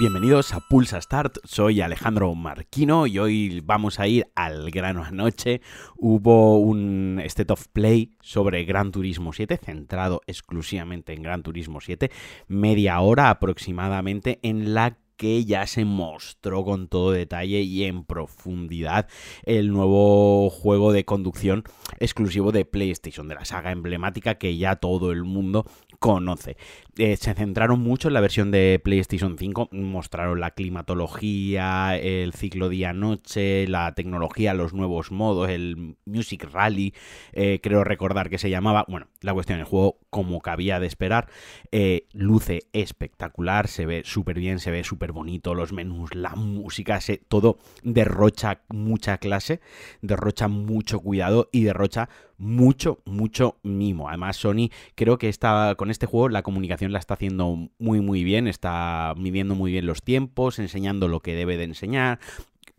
Bienvenidos a Pulsa Start, soy Alejandro Marquino y hoy vamos a ir al grano anoche. Hubo un State of Play sobre Gran Turismo 7, centrado exclusivamente en Gran Turismo 7, media hora aproximadamente en la que ya se mostró con todo detalle y en profundidad el nuevo juego de conducción exclusivo de PlayStation, de la saga emblemática que ya todo el mundo conoce. Eh, se centraron mucho en la versión de PlayStation 5, mostraron la climatología, el ciclo día-noche, la tecnología, los nuevos modos, el Music Rally, eh, creo recordar que se llamaba. Bueno, la cuestión del juego, como cabía de esperar, eh, luce espectacular, se ve súper bien, se ve súper bonito, los menús, la música, se, todo derrocha mucha clase, derrocha mucho cuidado y derrocha mucho, mucho mimo. Además, Sony creo que está con este juego la comunicación la está haciendo muy, muy bien, está midiendo muy bien los tiempos, enseñando lo que debe de enseñar,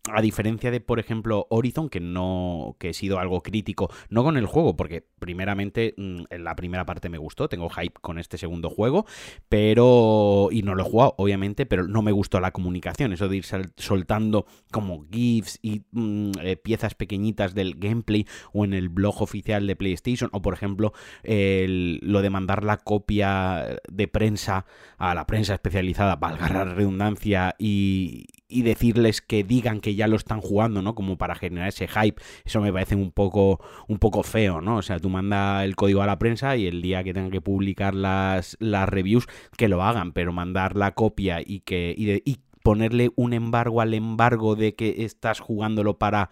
a diferencia de, por ejemplo, Horizon, que no que he sido algo crítico, no con el juego, porque primeramente mm, en la primera parte me gustó, tengo hype con este segundo juego, pero y no lo he jugado, obviamente, pero no me gustó la comunicación, eso de ir soltando como GIFs y mm, eh, piezas pequeñitas del gameplay o en el blog oficial de PlayStation, o por ejemplo, lo de mandar la copia de prensa a la prensa especializada, valga la redundancia, y, y decirles que digan que ya lo están jugando, ¿no? Como para generar ese hype. Eso me parece un poco, un poco feo, ¿no? O sea, tú manda el código a la prensa y el día que tengan que publicar las, las reviews, que lo hagan, pero mandar la copia y que y, ponerle un embargo al embargo de que estás jugándolo para,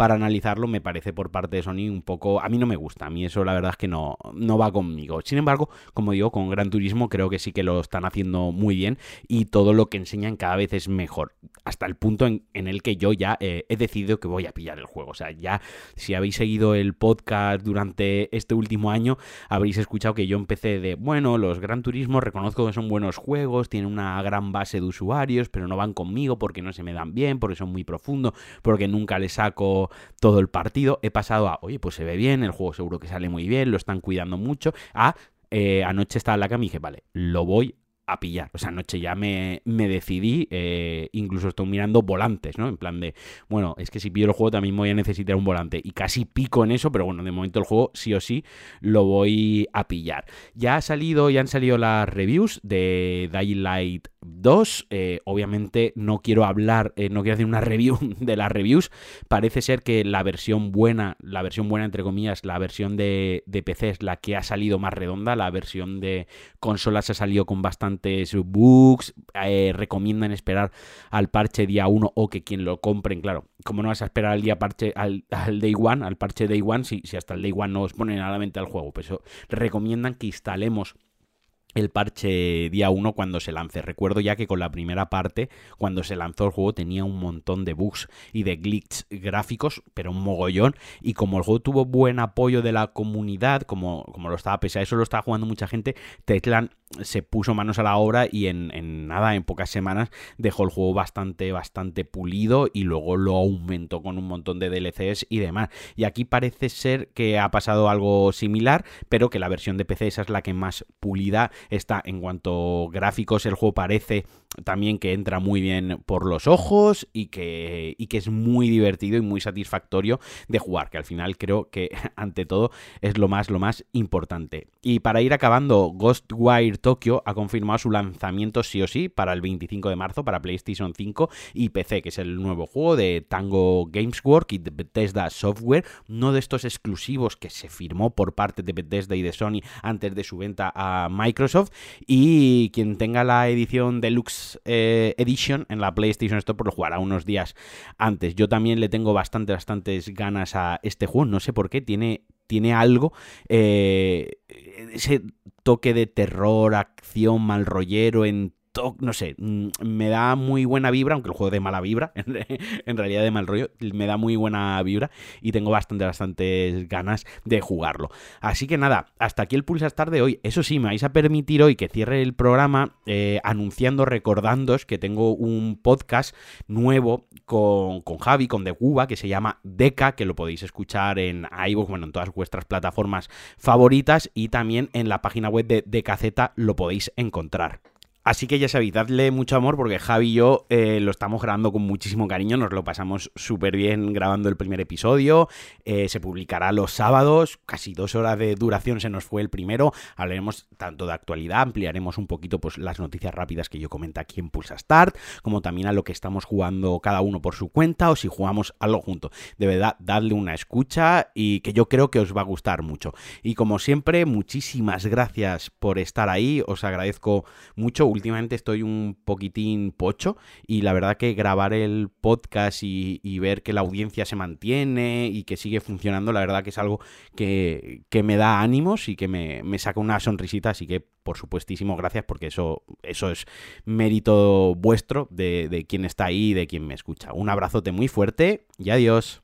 para analizarlo me parece por parte de Sony un poco... A mí no me gusta, a mí eso la verdad es que no, no va conmigo. Sin embargo, como digo, con Gran Turismo creo que sí que lo están haciendo muy bien y todo lo que enseñan cada vez es mejor. Hasta el punto en, el que yo ya eh, he decidido que voy a pillar el juego. O sea, ya si habéis seguido el podcast durante este último año, habréis escuchado que yo empecé de, bueno, los Gran Turismo reconozco que son buenos juegos, tienen una gran base de usuarios, pero no van conmigo porque no se me dan bien, porque son muy profundos, porque nunca les saco todo el partido, he pasado a, oye, pues se ve bien, el juego seguro que sale muy bien, lo están cuidando mucho, a eh, anoche estaba en la cama y dije, vale, lo voy a pillar. O sea, anoche ya me, decidí, eh, incluso estoy mirando volantes, ¿no? En plan de, bueno, es que si pillo el juego también voy a necesitar un volante. Y casi pico en eso, pero bueno, de momento el juego sí o sí lo voy a pillar. Ya ha salido, ya han salido las reviews de Dying Light 2. Eh, obviamente no quiero hablar, eh, no quiero hacer una review de las reviews. Parece ser que la versión buena, la versión buena entre comillas, la versión de, de PC es la que ha salido más redonda. La versión de consolas ha salido con bastantes bugs. Eh, recomiendan esperar al parche día 1 o que quien lo compren, claro, como no vas a esperar al día parche, al, day one, al parche day one, si, si hasta el day one no os ponen a la mente al juego, pues eso, recomiendan que instalemos el parche día 1 cuando se lance. Recuerdo ya que con la primera parte, cuando se lanzó el juego, tenía un montón de bugs y de glitches gráficos, pero un mogollón. Y como el juego tuvo buen apoyo de la comunidad, como, como lo estaba, pese a eso lo estaba jugando mucha gente, Techland se puso manos a la obra y en, nada, en pocas semanas, dejó el juego bastante, bastante pulido y luego lo aumentó con un montón de DLCs y demás. Y aquí parece ser que ha pasado algo similar, pero que la versión de PC esa es la que más pulida está en cuanto gráficos. El juego parece también que entra muy bien por los ojos y que, y que es muy divertido y muy satisfactorio de jugar, que al final creo que ante todo es lo más, lo más importante. Y para ir acabando, Ghostwire Tokyo ha confirmado su lanzamiento sí o sí para el 25 de marzo para PlayStation 5 y PC, que es el nuevo juego de Tango Games Work y de Bethesda Software, uno de estos exclusivos que se firmó por parte de Bethesda y de Sony antes de su venta a Microsoft y quien tenga la edición Deluxe eh, Edition en la PlayStation Store pues lo jugará unos días antes. Yo también le tengo bastante, bastantes ganas a este juego, no sé por qué, tiene tiene algo, eh, ese toque de terror, acción, mal rollero en no sé, mm, me da muy buena vibra, aunque el juego de mala vibra, en realidad de mal rollo, me da muy buena vibra y tengo bastante, bastantes ganas de jugarlo. Así que nada, hasta aquí el Pulsar de hoy. Eso sí, me vais a permitir hoy que cierre el programa eh, anunciando, recordándoos que tengo un podcast nuevo con, con Javi, con The Cuba, que se llama Deca, que lo podéis escuchar en iVoox, bueno, en todas vuestras plataformas favoritas y también en la página web de DKZ lo podéis encontrar. Así que ya sabéis, dadle mucho amor porque Javi y yo eh, lo estamos grabando con muchísimo cariño, nos lo pasamos súper bien grabando el primer episodio, eh, se publicará los sábados, casi dos horas de duración se nos fue el primero, hablaremos tanto de actualidad, ampliaremos un poquito pues, las noticias rápidas que yo comento aquí en Pulsa Start, como también a lo que estamos jugando cada uno por su cuenta o si jugamos algo junto. De verdad, dadle una escucha y que yo creo que os va a gustar mucho. Y como siempre, muchísimas gracias por estar ahí, os agradezco mucho últimamente estoy un poquitín pocho y la verdad que grabar el podcast y, ver que la audiencia se mantiene y que sigue funcionando, la verdad que es algo que, me da ánimos y que me, saca una sonrisita, así que por supuestísimo gracias porque eso, eso es mérito vuestro de, de quien está ahí y de quien me escucha. Un abrazote muy fuerte y adiós.